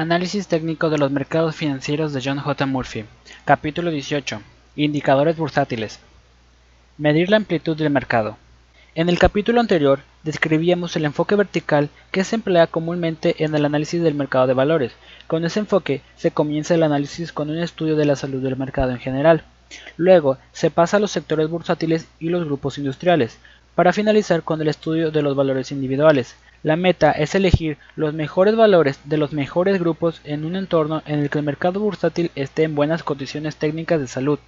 Análisis técnico de los mercados financieros de John J. Murphy. Capítulo 18. Indicadores bursátiles. Medir la amplitud del mercado. En el capítulo anterior describíamos el enfoque vertical que se emplea comúnmente en el análisis del mercado de valores. Con ese enfoque se comienza el análisis con un estudio de la salud del mercado en general. Luego se pasa a los sectores bursátiles y los grupos industriales, para finalizar con el estudio de los valores individuales. La meta es elegir los mejores valores de los mejores grupos en un entorno en el que el mercado bursátil esté en buenas condiciones técnicas de salud.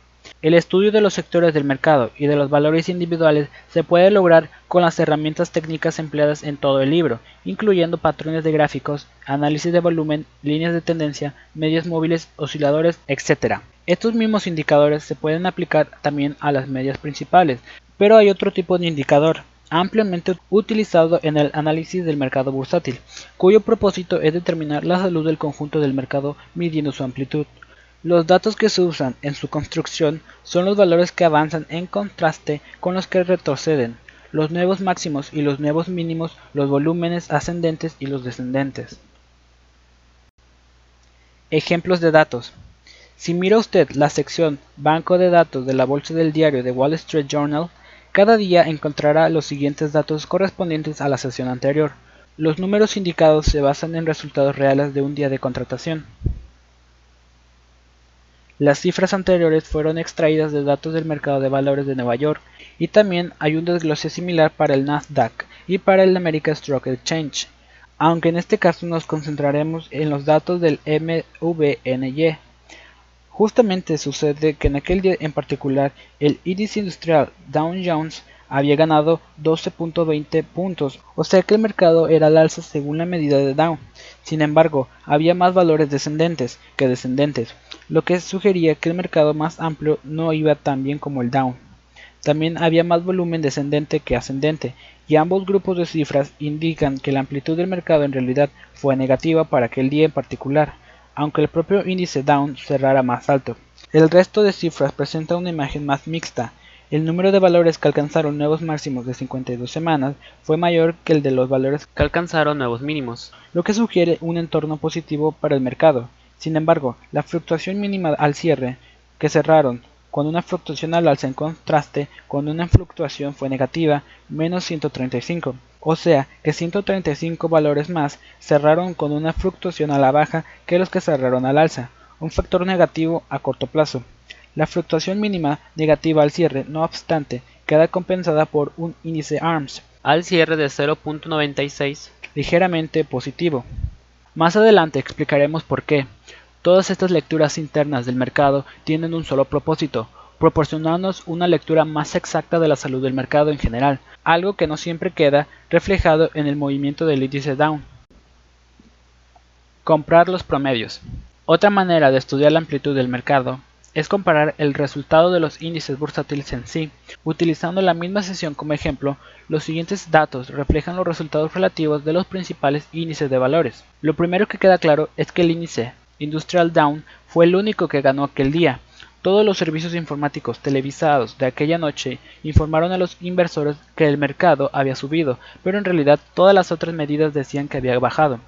El estudio de los sectores del mercado y de los valores individuales se puede lograr con las herramientas técnicas empleadas en todo el libro, incluyendo patrones de gráficos, análisis de volumen, líneas de tendencia, medias móviles, osciladores, etc. Estos mismos indicadores se pueden aplicar también a las medias principales, pero hay otro tipo de indicador, ampliamente utilizado en el análisis del mercado bursátil, cuyo propósito es determinar la salud del conjunto del mercado midiendo su amplitud. Los datos que se usan en su construcción son los valores que avanzan en contraste con los que retroceden, los nuevos máximos y los nuevos mínimos, los volúmenes ascendentes y los descendentes. Ejemplos de datos. Si mira usted la sección Banco de datos de la bolsa del diario de Wall Street Journal, cada día encontrará los siguientes datos correspondientes a la sesión anterior. Los números indicados se basan en resultados reales de un día de contratación. Las cifras anteriores fueron extraídas de datos del mercado de valores de Nueva York y también hay un desglose similar para el Nasdaq y para el American Stock Exchange, aunque en este caso nos concentraremos en los datos del MVNY. Justamente sucede que en aquel día en particular el índice industrial Dow Jones había ganado 12.20 puntos, o sea que el mercado era al alza según la medida de Dow. Sin embargo, había más valores descendentes que descendentes, lo que sugería que el mercado más amplio no iba tan bien como el Dow. También había más volumen descendente que ascendente, y ambos grupos de cifras indican que la amplitud del mercado en realidad fue negativa para aquel día en particular aunque el propio índice Down cerrara más alto. El resto de cifras presenta una imagen más mixta. El número de valores que alcanzaron nuevos máximos de 52 semanas fue mayor que el de los valores que alcanzaron nuevos mínimos, lo que sugiere un entorno positivo para el mercado. Sin embargo, la fluctuación mínima al cierre, que cerraron con una fluctuación al alza en contraste con una fluctuación fue negativa, menos 135 o sea que 135 valores más cerraron con una fluctuación a la baja que los que cerraron al alza, un factor negativo a corto plazo. La fluctuación mínima negativa al cierre, no obstante, queda compensada por un índice ARMS al cierre de 0.96 ligeramente positivo. Más adelante explicaremos por qué. Todas estas lecturas internas del mercado tienen un solo propósito, proporcionarnos una lectura más exacta de la salud del mercado en general, algo que no siempre queda reflejado en el movimiento del índice Down. Comprar los promedios. Otra manera de estudiar la amplitud del mercado es comparar el resultado de los índices bursátiles en sí. Utilizando la misma sesión como ejemplo, los siguientes datos reflejan los resultados relativos de los principales índices de valores. Lo primero que queda claro es que el índice Industrial Down fue el único que ganó aquel día, todos los servicios informáticos televisados de aquella noche informaron a los inversores que el mercado había subido, pero en realidad todas las otras medidas decían que había bajado.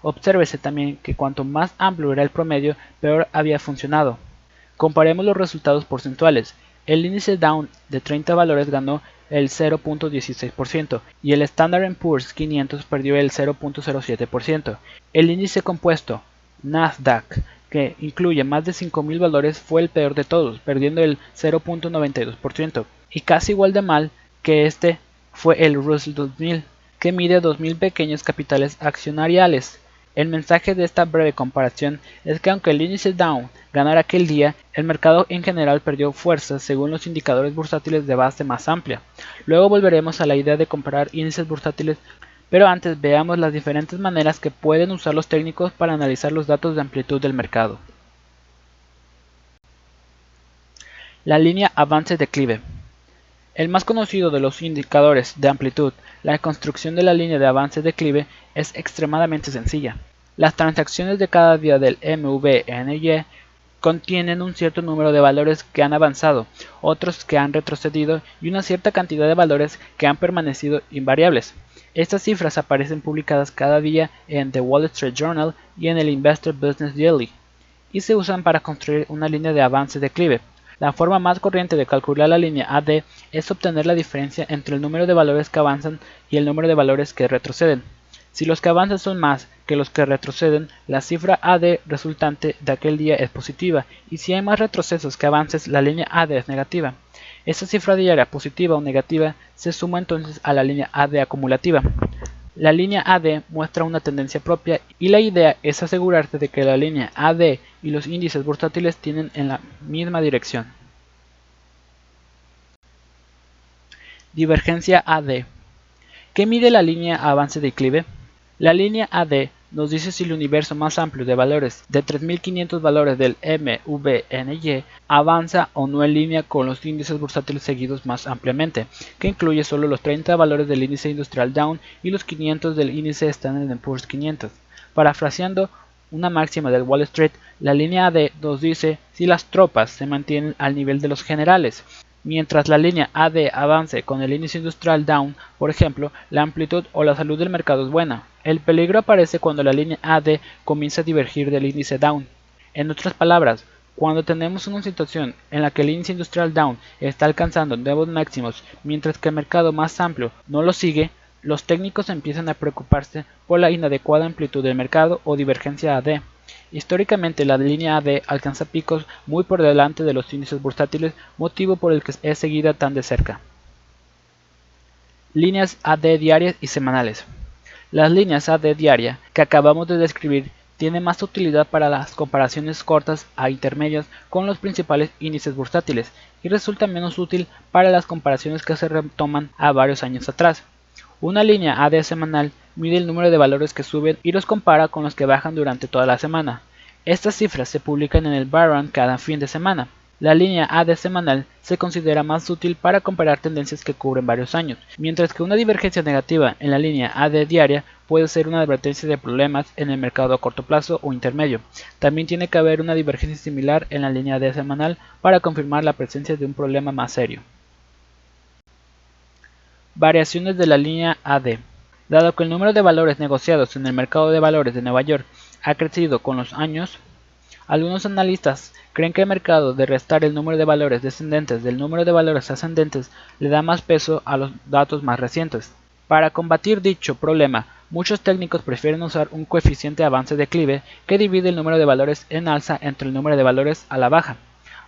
Obsérvese también que cuanto más amplio era el promedio, peor había funcionado. Comparemos los resultados porcentuales. El índice Down de 30 valores ganó el 0.16% y el Standard Poor's 500 perdió el 0.07%. El índice compuesto Nasdaq que incluye más de 5.000 valores, fue el peor de todos, perdiendo el 0.92%, y casi igual de mal que este fue el Russell 2000, que mide 2.000 pequeños capitales accionariales. El mensaje de esta breve comparación es que aunque el índice Dow ganara aquel día, el mercado en general perdió fuerza según los indicadores bursátiles de base más amplia. Luego volveremos a la idea de comparar índices bursátiles pero antes veamos las diferentes maneras que pueden usar los técnicos para analizar los datos de amplitud del mercado. La línea avance-declive. El más conocido de los indicadores de amplitud, la construcción de la línea de avance-declive es extremadamente sencilla. Las transacciones de cada día del MVNY contienen un cierto número de valores que han avanzado, otros que han retrocedido y una cierta cantidad de valores que han permanecido invariables. Estas cifras aparecen publicadas cada día en The Wall Street Journal y en el Investor Business Daily, y se usan para construir una línea de avance-declive. La forma más corriente de calcular la línea AD es obtener la diferencia entre el número de valores que avanzan y el número de valores que retroceden. Si los que avanzan son más que los que retroceden, la cifra AD resultante de aquel día es positiva, y si hay más retrocesos que avances, la línea AD es negativa. Esta cifra diaria positiva o negativa se suma entonces a la línea AD acumulativa. La línea AD muestra una tendencia propia y la idea es asegurarse de que la línea AD y los índices bursátiles tienen en la misma dirección. Divergencia AD. ¿Qué mide la línea avance-declive? La línea AD nos dice si el universo más amplio de valores de 3500 valores del MVNY avanza o no en línea con los índices bursátiles seguidos más ampliamente, que incluye solo los 30 valores del índice industrial Down y los 500 del índice Standard Poor's 500. Parafraseando una máxima del Wall Street, la línea AD nos dice si las tropas se mantienen al nivel de los generales, Mientras la línea AD avance con el índice industrial down, por ejemplo, la amplitud o la salud del mercado es buena. El peligro aparece cuando la línea AD comienza a divergir del índice down. En otras palabras, cuando tenemos una situación en la que el índice industrial down está alcanzando nuevos máximos mientras que el mercado más amplio no lo sigue, los técnicos empiezan a preocuparse por la inadecuada amplitud del mercado o divergencia AD. Históricamente la línea AD alcanza picos muy por delante de los índices bursátiles, motivo por el que es seguida tan de cerca. Líneas AD diarias y semanales. Las líneas AD diaria que acabamos de describir tienen más utilidad para las comparaciones cortas a intermedias con los principales índices bursátiles y resulta menos útil para las comparaciones que se retoman a varios años atrás. Una línea AD semanal mide el número de valores que suben y los compara con los que bajan durante toda la semana. Estas cifras se publican en el Barron cada fin de semana. La línea AD semanal se considera más útil para comparar tendencias que cubren varios años, mientras que una divergencia negativa en la línea AD diaria puede ser una advertencia de problemas en el mercado a corto plazo o intermedio. También tiene que haber una divergencia similar en la línea AD semanal para confirmar la presencia de un problema más serio. Variaciones de la línea AD. Dado que el número de valores negociados en el mercado de valores de Nueva York ha crecido con los años, algunos analistas creen que el mercado de restar el número de valores descendentes del número de valores ascendentes le da más peso a los datos más recientes. Para combatir dicho problema, muchos técnicos prefieren usar un coeficiente avance-declive que divide el número de valores en alza entre el número de valores a la baja.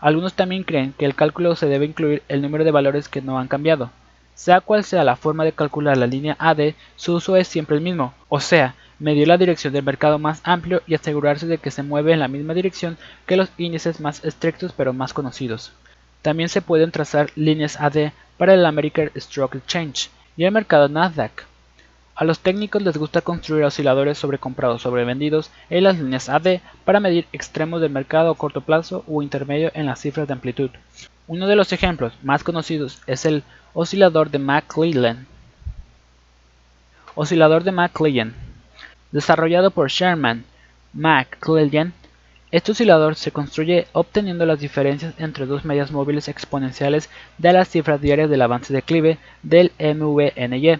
Algunos también creen que el cálculo se debe incluir el número de valores que no han cambiado, sea cual sea la forma de calcular la línea AD, su uso es siempre el mismo, o sea, medir la dirección del mercado más amplio y asegurarse de que se mueve en la misma dirección que los índices más estrictos pero más conocidos. También se pueden trazar líneas AD para el American Stock Exchange y el mercado Nasdaq. A los técnicos les gusta construir osciladores sobre comprados sobre vendidos en las líneas AD para medir extremos del mercado a corto plazo o intermedio en las cifras de amplitud. Uno de los ejemplos más conocidos es el Oscilador de McClellan. Oscilador de McClellan. Desarrollado por Sherman McClellan, este oscilador se construye obteniendo las diferencias entre dos medias móviles exponenciales de las cifras diarias del avance declive del MVNY.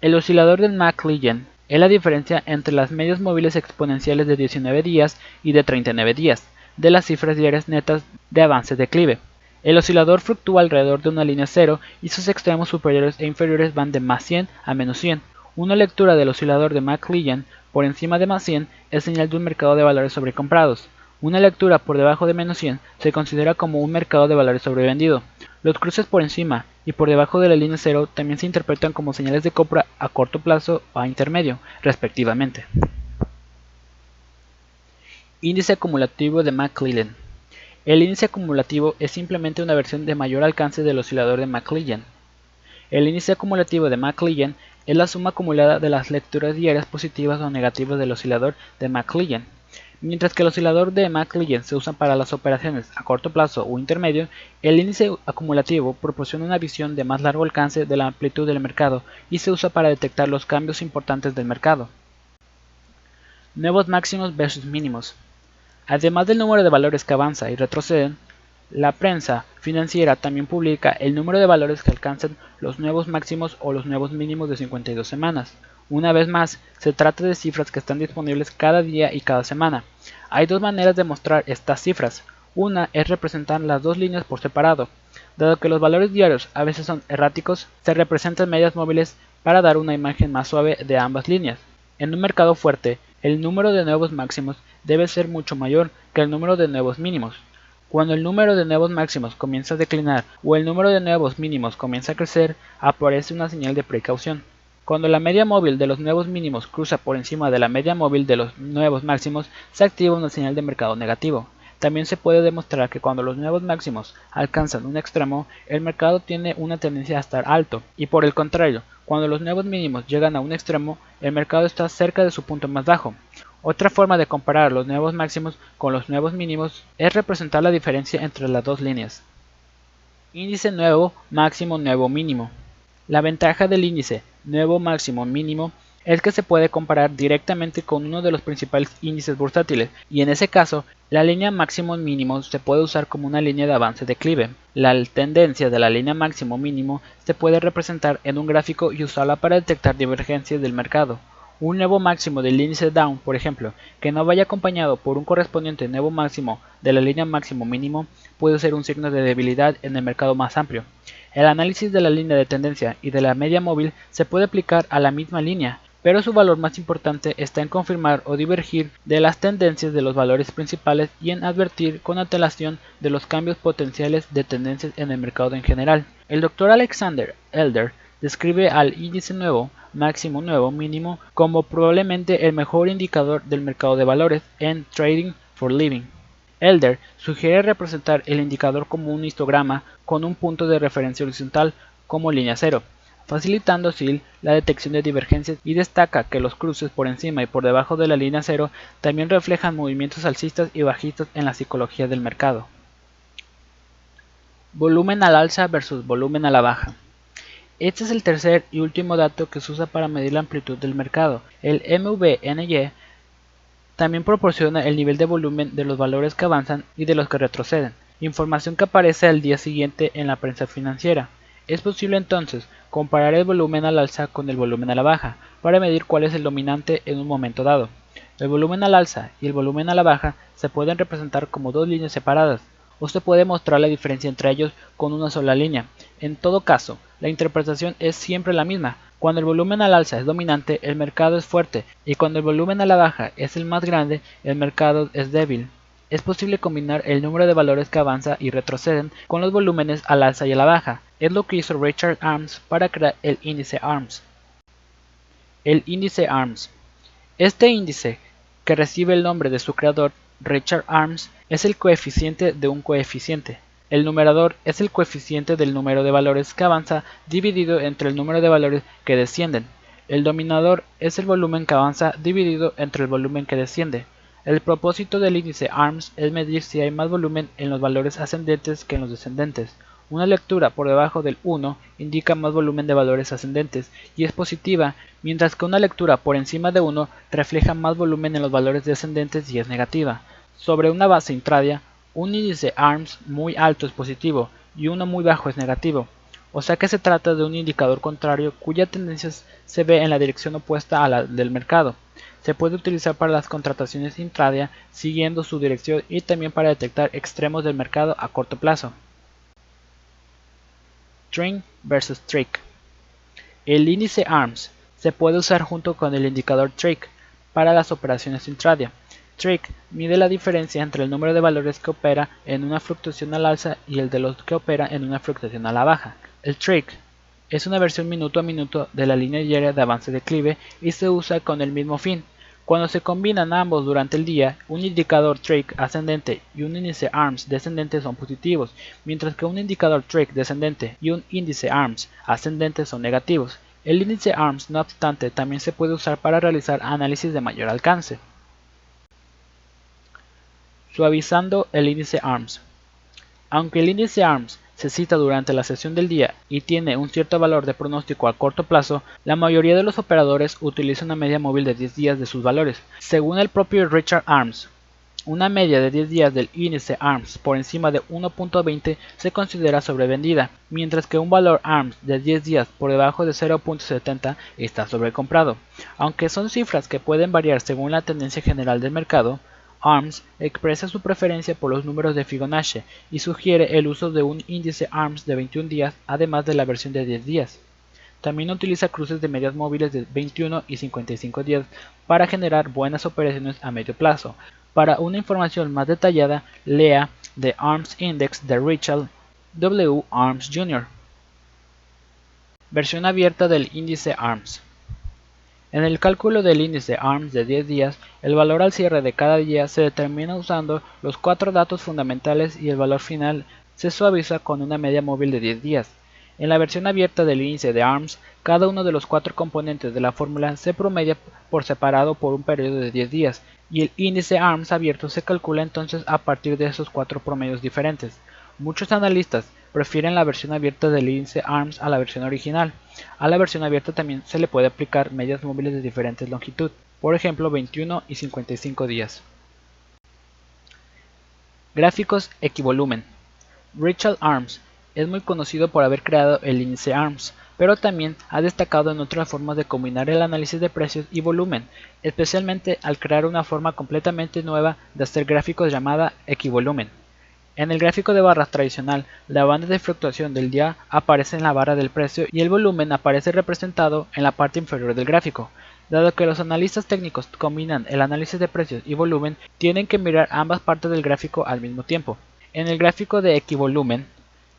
El oscilador de McClellan es la diferencia entre las medias móviles exponenciales de 19 días y de 39 días de las cifras diarias netas de avance declive. El oscilador fluctúa alrededor de una línea cero y sus extremos superiores e inferiores van de más 100 a menos 100. Una lectura del oscilador de McLean por encima de más 100 es señal de un mercado de valores sobrecomprados. Una lectura por debajo de menos 100 se considera como un mercado de valores sobrevendido. Los cruces por encima y por debajo de la línea cero también se interpretan como señales de compra a corto plazo o a intermedio, respectivamente. Índice acumulativo de McClellan el índice acumulativo es simplemente una versión de mayor alcance del oscilador de McLean. El índice acumulativo de McLean es la suma acumulada de las lecturas diarias positivas o negativas del oscilador de McLean. Mientras que el oscilador de McLean se usa para las operaciones a corto plazo o intermedio, el índice acumulativo proporciona una visión de más largo alcance de la amplitud del mercado y se usa para detectar los cambios importantes del mercado. Nuevos máximos versus mínimos. Además del número de valores que avanza y retroceden, la prensa financiera también publica el número de valores que alcanzan los nuevos máximos o los nuevos mínimos de 52 semanas. Una vez más, se trata de cifras que están disponibles cada día y cada semana. Hay dos maneras de mostrar estas cifras. Una es representar las dos líneas por separado. Dado que los valores diarios a veces son erráticos, se representan medias móviles para dar una imagen más suave de ambas líneas. En un mercado fuerte, el número de nuevos máximos debe ser mucho mayor que el número de nuevos mínimos. Cuando el número de nuevos máximos comienza a declinar o el número de nuevos mínimos comienza a crecer, aparece una señal de precaución. Cuando la media móvil de los nuevos mínimos cruza por encima de la media móvil de los nuevos máximos, se activa una señal de mercado negativo. También se puede demostrar que cuando los nuevos máximos alcanzan un extremo, el mercado tiene una tendencia a estar alto, y por el contrario, cuando los nuevos mínimos llegan a un extremo, el mercado está cerca de su punto más bajo. Otra forma de comparar los nuevos máximos con los nuevos mínimos es representar la diferencia entre las dos líneas. Índice nuevo, máximo, nuevo, mínimo. La ventaja del índice nuevo, máximo, mínimo es que se puede comparar directamente con uno de los principales índices bursátiles y en ese caso la línea máximo mínimo se puede usar como una línea de avance declive. La tendencia de la línea máximo mínimo se puede representar en un gráfico y usarla para detectar divergencias del mercado. Un nuevo máximo del índice Down, por ejemplo, que no vaya acompañado por un correspondiente nuevo máximo de la línea máximo mínimo, puede ser un signo de debilidad en el mercado más amplio. El análisis de la línea de tendencia y de la media móvil se puede aplicar a la misma línea, pero su valor más importante está en confirmar o divergir de las tendencias de los valores principales y en advertir con antelación de los cambios potenciales de tendencias en el mercado en general. El doctor Alexander Elder describe al índice nuevo máximo nuevo mínimo como probablemente el mejor indicador del mercado de valores en Trading for Living. Elder sugiere representar el indicador como un histograma con un punto de referencia horizontal como línea cero, facilitando así la detección de divergencias y destaca que los cruces por encima y por debajo de la línea cero también reflejan movimientos alcistas y bajistas en la psicología del mercado. Volumen al alza versus volumen a la baja. Este es el tercer y último dato que se usa para medir la amplitud del mercado. El MVNY también proporciona el nivel de volumen de los valores que avanzan y de los que retroceden, información que aparece al día siguiente en la prensa financiera. Es posible entonces comparar el volumen al alza con el volumen a la baja para medir cuál es el dominante en un momento dado. El volumen al alza y el volumen a la baja se pueden representar como dos líneas separadas, o se puede mostrar la diferencia entre ellos con una sola línea. En todo caso, la interpretación es siempre la misma. Cuando el volumen al alza es dominante, el mercado es fuerte, y cuando el volumen a la baja es el más grande, el mercado es débil. Es posible combinar el número de valores que avanza y retroceden con los volúmenes al alza y a la baja. Es lo que hizo Richard Arms para crear el índice Arms. El índice Arms. Este índice, que recibe el nombre de su creador, Richard Arms, es el coeficiente de un coeficiente. El numerador es el coeficiente del número de valores que avanza dividido entre el número de valores que descienden. El dominador es el volumen que avanza dividido entre el volumen que desciende. El propósito del índice ARMS es medir si hay más volumen en los valores ascendentes que en los descendentes. Una lectura por debajo del 1 indica más volumen de valores ascendentes y es positiva, mientras que una lectura por encima de 1 refleja más volumen en los valores descendentes y es negativa. Sobre una base intradia, un índice ARMS muy alto es positivo y uno muy bajo es negativo, o sea que se trata de un indicador contrario cuya tendencia se ve en la dirección opuesta a la del mercado. Se puede utilizar para las contrataciones intradia siguiendo su dirección y también para detectar extremos del mercado a corto plazo. String versus Trick. El índice ARMS se puede usar junto con el indicador Trick para las operaciones intradia. Trick mide la diferencia entre el número de valores que opera en una fluctuación al alza y el de los que opera en una fluctuación a la baja. El trick es una versión minuto a minuto de la línea diaria de avance declive y se usa con el mismo fin. Cuando se combinan ambos durante el día, un indicador trick ascendente y un índice ARMS descendente son positivos, mientras que un indicador trick descendente y un índice ARMS ascendente son negativos. El índice ARMS, no obstante, también se puede usar para realizar análisis de mayor alcance. Suavizando el índice ARMS. Aunque el índice ARMS se cita durante la sesión del día y tiene un cierto valor de pronóstico a corto plazo, la mayoría de los operadores utilizan una media móvil de 10 días de sus valores. Según el propio Richard Arms, Una media de 10 días del índice ARMS por encima de 1.20 se considera sobrevendida, mientras que un valor ARMS de 10 días por debajo de 0.70 está sobrecomprado. Aunque son cifras que pueden variar según la tendencia general del mercado, ARMS expresa su preferencia por los números de Fibonacci y sugiere el uso de un índice ARMS de 21 días además de la versión de 10 días. También utiliza cruces de medias móviles de 21 y 55 días para generar buenas operaciones a medio plazo. Para una información más detallada, lea The ARMS Index de Richard W. ARMS Jr. Versión abierta del índice ARMS. En el cálculo del índice ARMS de 10 días, el valor al cierre de cada día se determina usando los cuatro datos fundamentales y el valor final se suaviza con una media móvil de 10 días. En la versión abierta del índice de ARMS, cada uno de los cuatro componentes de la fórmula se promedia por separado por un periodo de 10 días, y el índice ARMS abierto se calcula entonces a partir de esos cuatro promedios diferentes. Muchos analistas prefieren la versión abierta del índice ARMS a la versión original. A la versión abierta también se le puede aplicar medias móviles de diferentes longitud, por ejemplo 21 y 55 días. Gráficos equivolumen. Richard ARMS es muy conocido por haber creado el índice ARMS, pero también ha destacado en otras formas de combinar el análisis de precios y volumen, especialmente al crear una forma completamente nueva de hacer gráficos llamada equivolumen. En el gráfico de barras tradicional, la banda de fluctuación del día aparece en la barra del precio y el volumen aparece representado en la parte inferior del gráfico. Dado que los analistas técnicos combinan el análisis de precios y volumen, tienen que mirar ambas partes del gráfico al mismo tiempo. En el gráfico de equivolumen,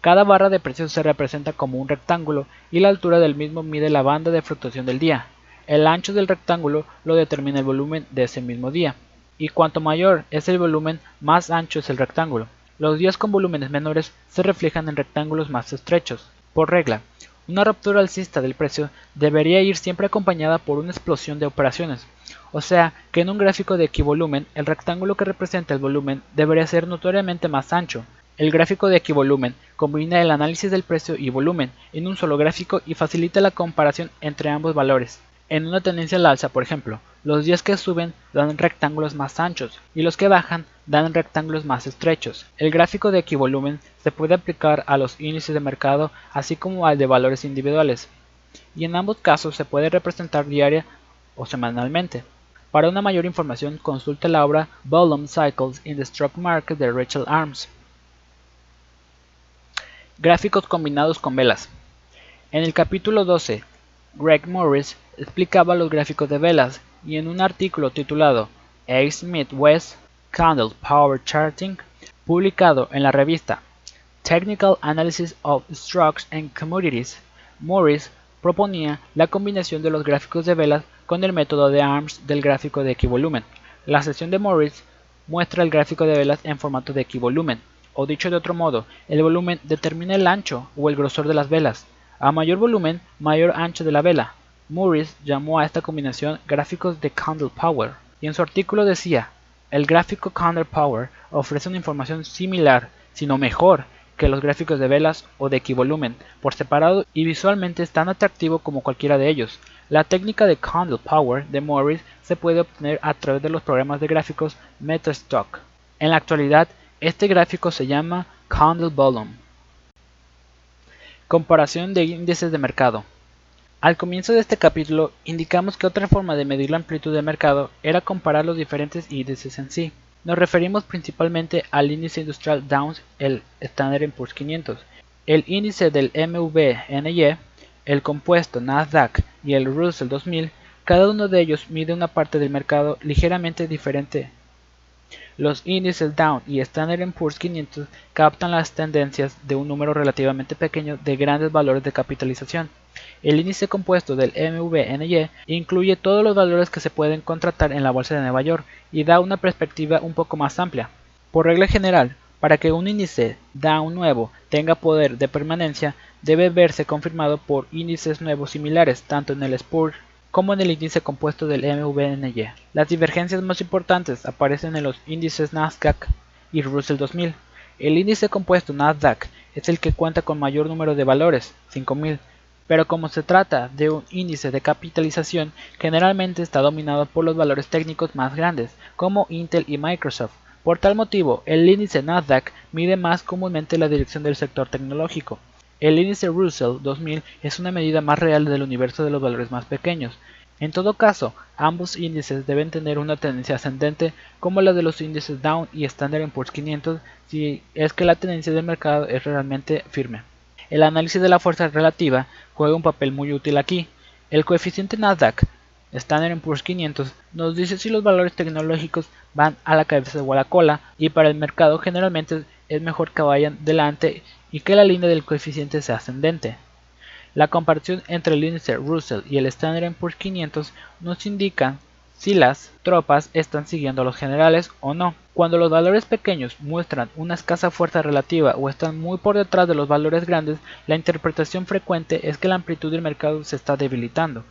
cada barra de precios se representa como un rectángulo y la altura del mismo mide la banda de fluctuación del día. El ancho del rectángulo lo determina el volumen de ese mismo día. Y cuanto mayor es el volumen, más ancho es el rectángulo. Los días con volúmenes menores se reflejan en rectángulos más estrechos. Por regla, una ruptura alcista del precio debería ir siempre acompañada por una explosión de operaciones. O sea que en un gráfico de equivolumen, el rectángulo que representa el volumen debería ser notoriamente más ancho, el gráfico de equivolumen combina el análisis del precio y volumen en un solo gráfico y facilita la comparación entre ambos valores. En una tendencia al alza, por ejemplo, los días que suben dan rectángulos más anchos y los que bajan dan rectángulos más estrechos. El gráfico de equivolumen se puede aplicar a los índices de mercado así como al de valores individuales, y en ambos casos se puede representar diaria o semanalmente. Para una mayor información consulte la obra Volume Cycles in the Stock Market de Rachel Arms. Gráficos combinados con velas. En el capítulo 12, Greg Morris explicaba los gráficos de velas y en un artículo titulado A. Smith West Candle Power Charting, publicado en la revista Technical Analysis of Stocks and Commodities, Morris proponía la combinación de los gráficos de velas con el método de ARMS del gráfico de equivolumen. La sesión de Morris muestra el gráfico de velas en formato de equivolumen o dicho de otro modo, el volumen determina el ancho o el grosor de las velas. A mayor volumen, mayor ancho de la vela. Morris llamó a esta combinación gráficos de Candle Power, y en su artículo decía, el gráfico Candle Power ofrece una información similar, sino mejor, que los gráficos de velas o de equivolumen, por separado y visualmente es tan atractivo como cualquiera de ellos. La técnica de Candle Power de Morris se puede obtener a través de los programas de gráficos Metastock. En la actualidad, este gráfico se llama Candle Volume. Comparación de índices de mercado. Al comienzo de este capítulo indicamos que otra forma de medir la amplitud de mercado era comparar los diferentes índices en sí. Nos referimos principalmente al índice industrial Downs, el Standard Poor's 500, el índice del MVNY, el compuesto Nasdaq y el Russell 2000. Cada uno de ellos mide una parte del mercado ligeramente diferente los índices Dow y Standard Poor's 500 captan las tendencias de un número relativamente pequeño de grandes valores de capitalización. El índice compuesto del MVNY incluye todos los valores que se pueden contratar en la bolsa de Nueva York y da una perspectiva un poco más amplia. Por regla general, para que un índice Dow nuevo tenga poder de permanencia, debe verse confirmado por índices nuevos similares tanto en el Spur como en el índice compuesto del MVNY. Las divergencias más importantes aparecen en los índices Nasdaq y Russell 2000. El índice compuesto Nasdaq es el que cuenta con mayor número de valores, 5000, pero como se trata de un índice de capitalización, generalmente está dominado por los valores técnicos más grandes, como Intel y Microsoft. Por tal motivo, el índice Nasdaq mide más comúnmente la dirección del sector tecnológico. El índice Russell 2000 es una medida más real del universo de los valores más pequeños. En todo caso, ambos índices deben tener una tendencia ascendente como la de los índices Dow y Standard Poor's 500 si es que la tendencia del mercado es realmente firme. El análisis de la fuerza relativa juega un papel muy útil aquí. El coeficiente Nasdaq Standard Poor's 500 nos dice si los valores tecnológicos van a la cabeza o a la cola y para el mercado generalmente es mejor que vayan delante y que la línea del coeficiente sea ascendente. La comparación entre el índice Russell y el Standard Poor's 500 nos indica si las tropas están siguiendo a los generales o no. Cuando los valores pequeños muestran una escasa fuerza relativa o están muy por detrás de los valores grandes, la interpretación frecuente es que la amplitud del mercado se está debilitando.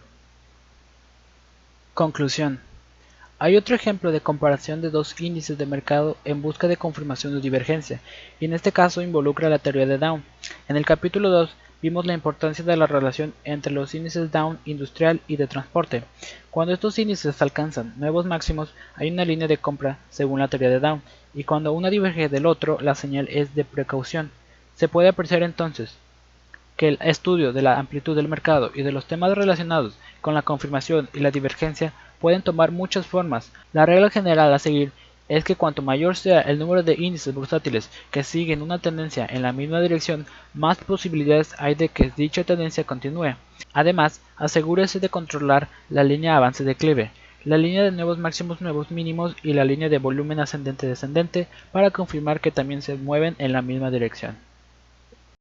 Conclusión. Hay otro ejemplo de comparación de dos índices de mercado en busca de confirmación de divergencia, y en este caso involucra la teoría de Down. En el capítulo 2 vimos la importancia de la relación entre los índices Down industrial y de transporte. Cuando estos índices alcanzan nuevos máximos, hay una línea de compra según la teoría de Down, y cuando una diverge del otro, la señal es de precaución. Se puede apreciar entonces que el estudio de la amplitud del mercado y de los temas relacionados con la confirmación y la divergencia pueden tomar muchas formas. La regla general a seguir es que cuanto mayor sea el número de índices bursátiles que siguen una tendencia en la misma dirección, más posibilidades hay de que dicha tendencia continúe. Además, asegúrese de controlar la línea avance-declive, la línea de nuevos máximos nuevos mínimos y la línea de volumen ascendente-descendente para confirmar que también se mueven en la misma dirección.